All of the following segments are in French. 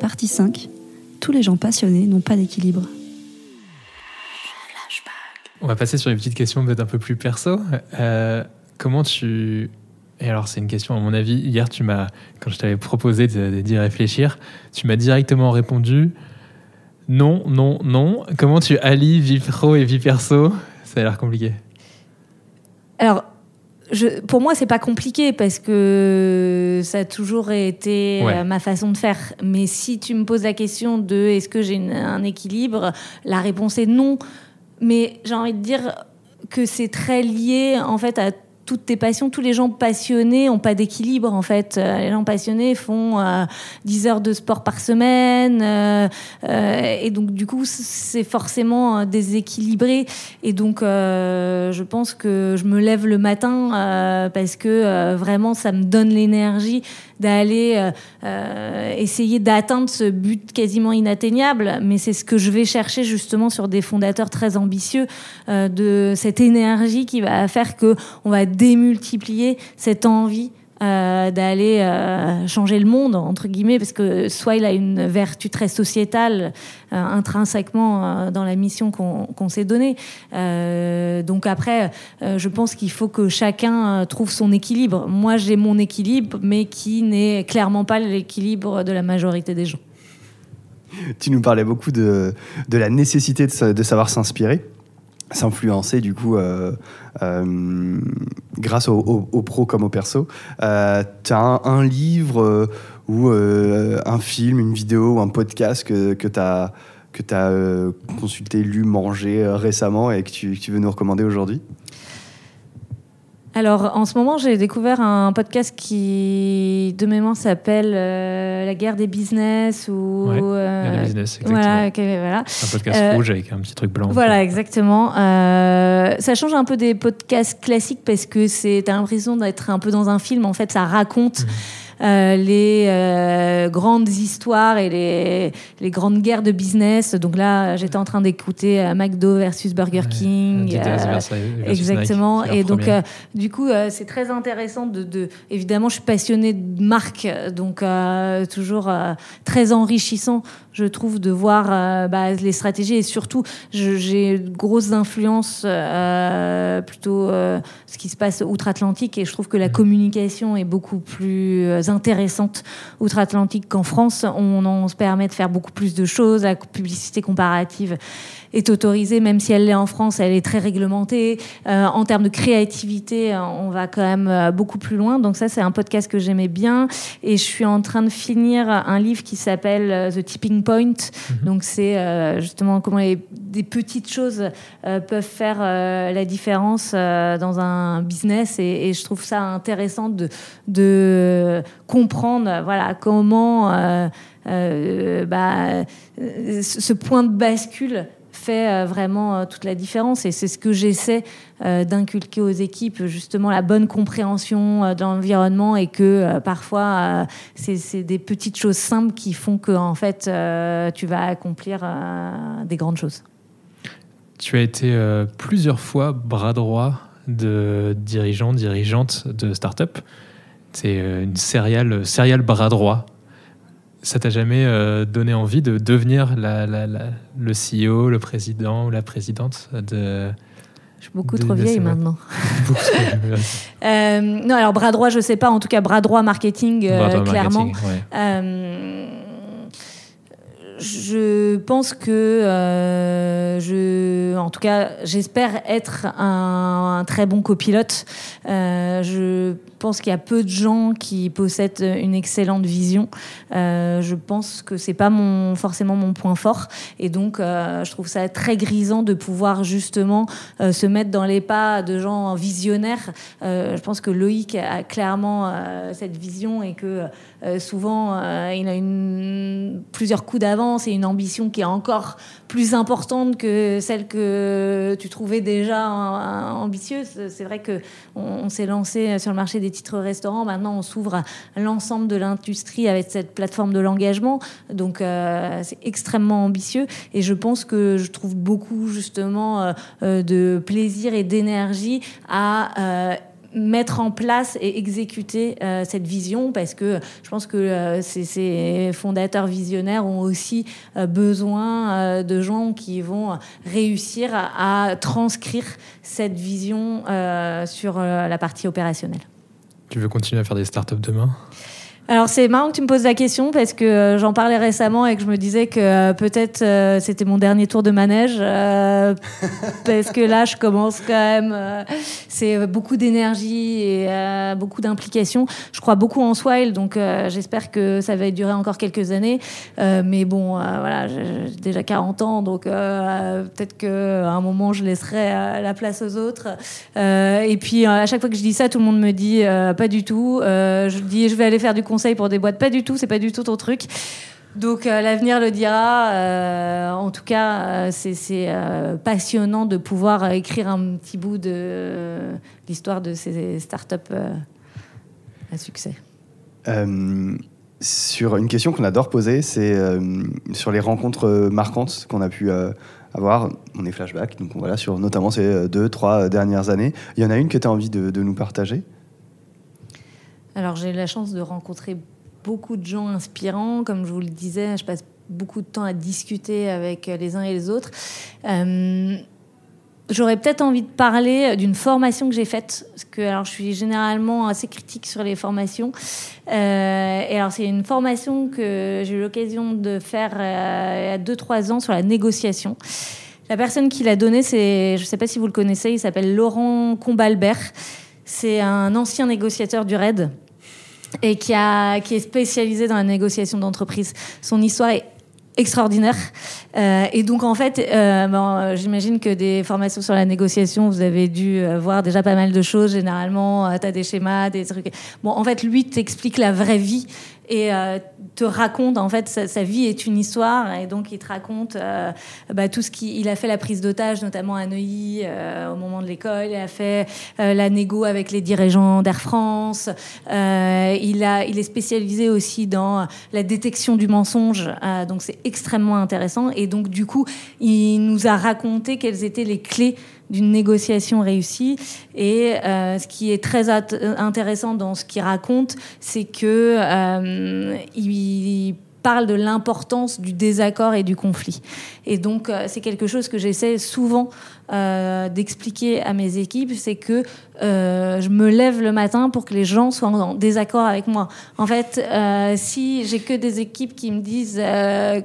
Partie 5. Tous les gens passionnés n'ont pas d'équilibre. On va passer sur une petite question peut-être un peu plus perso. Euh, comment tu... Et alors c'est une question à mon avis, hier tu m'as, quand je t'avais proposé d'y réfléchir, tu m'as directement répondu non, non, non. Comment tu allies vie pro et vie perso? Ça a l'air compliqué. Alors, je, pour moi, c'est pas compliqué parce que ça a toujours été euh, ma façon de faire. Mais si tu me poses la question de est-ce que j'ai un équilibre, la réponse est non. Mais j'ai envie de dire que c'est très lié en fait à toutes tes passions, tous les gens passionnés n'ont pas d'équilibre en fait. Euh, les gens passionnés font 10 euh, heures de sport par semaine euh, et donc du coup c'est forcément déséquilibré et donc je pense que je me lève le matin parce que vraiment ça me donne l'énergie d'aller essayer d'atteindre ce but quasiment inatteignable mais c'est ce que je vais chercher justement sur des fondateurs très ambitieux de cette énergie qui va faire que on va démultiplier cette envie euh, d'aller euh, changer le monde, entre guillemets, parce que soit il a une vertu très sociétale euh, intrinsèquement dans la mission qu'on s'est donnée. donc après, je pense qu'il faut que chacun trouve son équilibre. Moi, j'ai mon équilibre, mais qui n'est clairement pas l'équilibre de la majorité des gens. Tu nous parlais beaucoup de, de la nécessité de, savoir s'inspirer s'influencer du coup grâce aux au, pros comme aux perso. Euh, tu as un, livre ou un film, une vidéo ou un podcast que, que tu as, que as consulté, lu, mangé récemment et que tu, tu veux nous recommander aujourd'hui? Alors, en ce moment, j'ai découvert un podcast qui, de mémoire, s'appelle euh, La guerre des business ou. Ouais, euh, guerre des business, exactement. Voilà, voilà. Un podcast euh, rouge avec un petit truc blanc. Voilà, exactement. ça change un peu des podcasts classiques parce que c'est, t'as l'impression d'être un peu dans un film. En fait, ça raconte. Mmh. Euh, les euh, grandes histoires et les, les, grandes guerres de business. Donc là, j'étais en train d'écouter euh, McDo versus Burger King. exactement. et donc, du coup, c'est très intéressant de, de, Évidemment, je suis passionnée de marque, donc toujours très enrichissant je trouve, de voir bah, les stratégies. Et surtout, j'ai une grosse influence euh, plutôt ce qui se passe outre-Atlantique. Et je trouve que la communication est beaucoup plus intéressante outre-Atlantique qu'en France. On, on se permet de faire beaucoup plus de choses. La publicité comparative est autorisée, même si elle l'est en France, elle est très réglementée. Euh, en termes de créativité, on va quand même euh, beaucoup plus loin. Donc ça, c'est un podcast que j'aimais bien. Et je suis en train de finir un livre qui s'appelle euh, The Tipping Point. Mhm. Donc c'est justement comment les, des petites choses peuvent faire la différence dans un business. Et, je trouve ça intéressant de, comprendre voilà, comment... bah, ce point de bascule fait euh, vraiment euh, toute la différence. Et c'est ce que j'essaie euh, d'inculquer aux équipes, justement la bonne compréhension de l'environnement et que parfois c'est des petites choses simples qui font que fait tu vas accomplir des grandes choses. Tu as été plusieurs fois bras droit de dirigeants, dirigeantes de start-up. C'est une serial, serial bras droit ça t'a jamais euh, donné envie de devenir la, le CEO, le président ou la présidente de... Je suis beaucoup trop vieille maintenant. euh, non, alors bras droit, je sais pas. En tout cas, bras droit marketing, euh, clairement. Euh, je pense que euh, je, en tout cas, j'espère être un, un, très bon copilote. Euh, je pense qu'il y a peu de gens qui possèdent une excellente vision. Euh, je pense que c'est pas mon, forcément mon point fort, et donc euh, je trouve ça très grisant de pouvoir justement euh, se mettre dans les pas de gens visionnaires. Euh, je pense que Loïc a clairement cette vision et que souvent il a une, plusieurs coups d'avance et une ambition qui est encore plus importante que celle que tu trouvais déjà ambitieuse. C'est vrai que on, s'est lancé sur le marché des titres restaurants. Maintenant, on s'ouvre à l'ensemble de l'industrie avec cette plateforme de l'engagement. Donc, euh, c'est extrêmement ambitieux. Et je pense que je trouve beaucoup justement euh, euh, de plaisir et d'énergie à mettre en place et exécuter euh, cette vision parce que je pense que euh, ces, fondateurs visionnaires ont aussi euh, besoin de gens qui vont réussir à transcrire cette vision sur la partie opérationnelle. Tu veux continuer à faire des startups demain? Alors c'est marrant que tu me poses la question parce que euh, j'en parlais récemment et que je me disais que euh, peut-être euh, c'était mon dernier tour de manège parce que là je commence quand même c'est beaucoup d'énergie et beaucoup d'implication. Je crois beaucoup en Swile donc j'espère que ça va durer encore quelques années. Mais bon voilà j'ai déjà 40 ans donc peut-être qu'à un moment je laisserai la place aux autres. Et puis à chaque fois que je dis ça tout le monde me dit pas du tout. Je dis je vais aller faire du conseils pour des boîtes. Pas du tout, c'est pas du tout ton truc. Donc euh, l'avenir le dira. Euh, en tout cas, euh, c'est passionnant de pouvoir écrire un petit bout de l'histoire de ces startups à succès. sur une question qu'on adore poser, c'est sur les rencontres marquantes qu'on a pu avoir. On est flashback, donc voilà, sur notamment ces deux, trois dernières années. Il y en a une que tu as envie de, de nous partager? Alors j'ai eu la chance de rencontrer beaucoup de gens inspirants. Comme je vous le disais, je passe beaucoup de temps à discuter avec les uns et les autres. Euh, j'aurais peut-être envie de parler d'une formation que j'ai faite, parce que alors, je suis généralement assez critique sur les formations. Euh, et alors, c'est une formation que j'ai eu l'occasion de faire euh, il y a 2-3 ans sur la négociation. La personne qui l'a donnée, c'est, je ne sais pas si vous le connaissez, il s'appelle Laurent Combalbert. C'est un ancien négociateur du RAID et qui, a, qui est spécialisé dans la négociation d'entreprise. Son histoire est extraordinaire. Euh, et donc, en fait, euh, bon, j'imagine que des formations sur la négociation, vous avez dû euh, voir déjà pas mal de choses. Généralement, euh, tu as des schémas, des trucs. Bon, en fait, lui t'explique la vraie vie et euh, te raconte en fait sa, vie est une histoire et donc il te raconte euh, bah, tout ce qu'il a fait la prise d'otage notamment à Neuilly euh, au moment de l'école il a fait la négo avec les dirigeants d'Air France il a il est spécialisé aussi dans la détection du mensonge donc c'est extrêmement intéressant et donc du coup il nous a raconté quelles étaient les clés d'une négociation réussie. Et euh, ce qui est très intéressant dans ce qu'il raconte, c'est que euh, il parle de l'importance du désaccord et du conflit. Et donc, euh, c'est quelque chose que j'essaie souvent euh, d'expliquer à mes équipes, c'est que euh, je me lève le matin pour que les gens soient en désaccord avec moi. En fait, si j'ai que des équipes qui me disent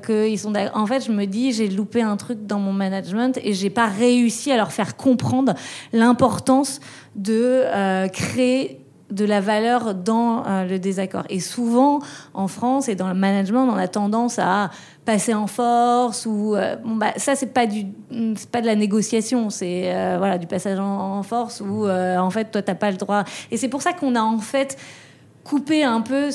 qu'ils sont en fait, je me dis j'ai loupé un truc dans mon management et j'ai pas réussi à leur faire comprendre l'importance de créer de la valeur dans euh, le désaccord. Et souvent, en France et dans le management, on a tendance à passer en force ou euh, bon bah ça c'est pas c'est pas de la négociation c'est euh, voilà du passage en, force où en fait toi t'as pas le droit et c'est pour ça qu'on a en fait couper un peu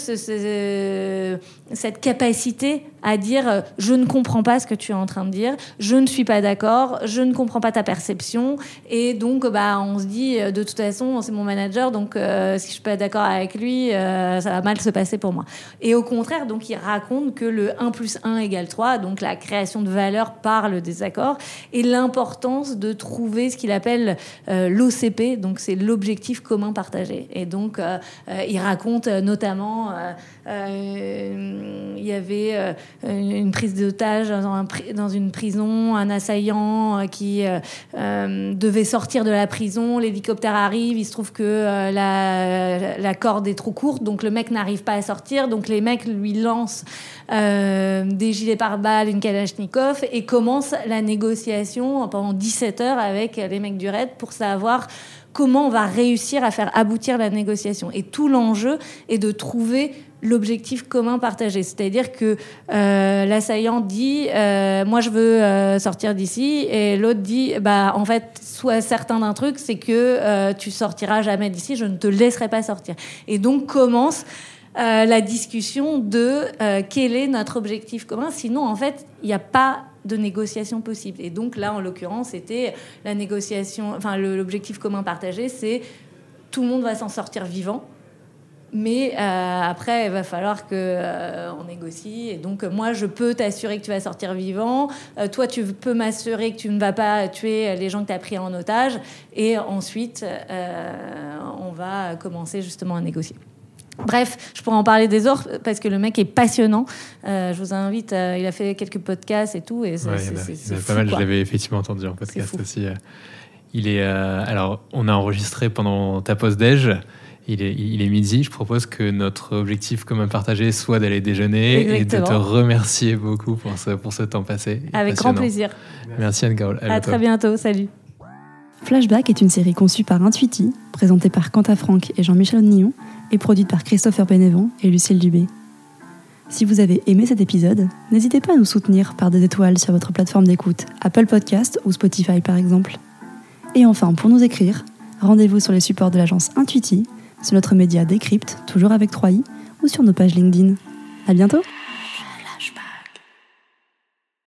cette capacité à dire euh, je ne comprends pas ce que tu es en train de dire, je ne suis pas d'accord, je ne comprends pas ta perception. Et donc, bah, on se dit euh, de toute façon, c'est mon manager, donc euh, si je suis pas d'accord avec lui, ça va mal se passer pour moi. Et au contraire, donc, il raconte que le 1 plus 1 égale 3, donc la création de valeur par le désaccord, et l'importance de trouver ce qu'il appelle l'OCP, donc c'est l'objectif commun partagé. Et donc, il raconte notamment, il y avait une prise d'otage dans, une prison, un assaillant euh, qui euh, euh, devait sortir de la prison, l'hélicoptère arrive, il se trouve que la, la, corde est trop courte, donc le mec n'arrive pas à sortir, donc les mecs lui lancent des gilets pare-balles, une Kalachnikov, et commence la négociation pendant 17 heures avec les mecs du RAID pour savoir comment on va réussir à faire aboutir la négociation. Et tout l'enjeu est de trouver l'objectif commun partagé. C'est-à-dire que euh, l'assaillant dit euh, Moi, je veux euh, sortir d'ici, et l'autre dit bah, En fait, sois certain d'un truc, c'est que tu sortiras jamais d'ici, je ne te laisserai pas sortir. Et donc commence. la discussion de quel est notre objectif commun. Sinon, en fait, il n'y a pas de négociation possible. Et donc là, en l'occurrence, c'était la négociation, enfin l'objectif commun partagé, c'est tout le monde va s'en sortir vivant. Mais euh, après, il va falloir que euh, on négocie. Et donc, moi, je peux t'assurer que tu vas sortir vivant. Euh, toi, tu peux m'assurer que tu ne vas pas tuer les gens que tu as pris en otage. Et ensuite, on va commencer justement à négocier. Bref, je pourrais en parler des heures parce que le mec est passionnant. Euh, je vous invite, il a fait quelques podcasts et tout. Et c'est, Ouais, c'est- il y en a- pas mal, quoi. je l'avais effectivement entendu en podcast aussi. Il est, euh, alors, on a enregistré pendant ta pause déj. Il est, il est midi. Je propose que notre objectif commun partagé soit d'aller déjeuner et de te remercier beaucoup pour ce, pour ce temps passé. Avec grand plaisir. Merci Anne-Carole. À très bientôt. Salut. Flashback est une série conçue par Intuiti, présentée par Quentin Franck et Jean-Michel Nillon, et produite par Christopher Bénévent et Lucille Dubé. Si vous avez aimé cet épisode, n'hésitez pas à nous soutenir par des étoiles sur votre plateforme d'écoute, Apple Podcast ou Spotify par exemple. Et enfin, pour nous écrire, rendez-vous sur les supports de l'agence Intuiti, sur notre média Décrypte, toujours avec 3i, ou sur nos pages LinkedIn. À bientôt!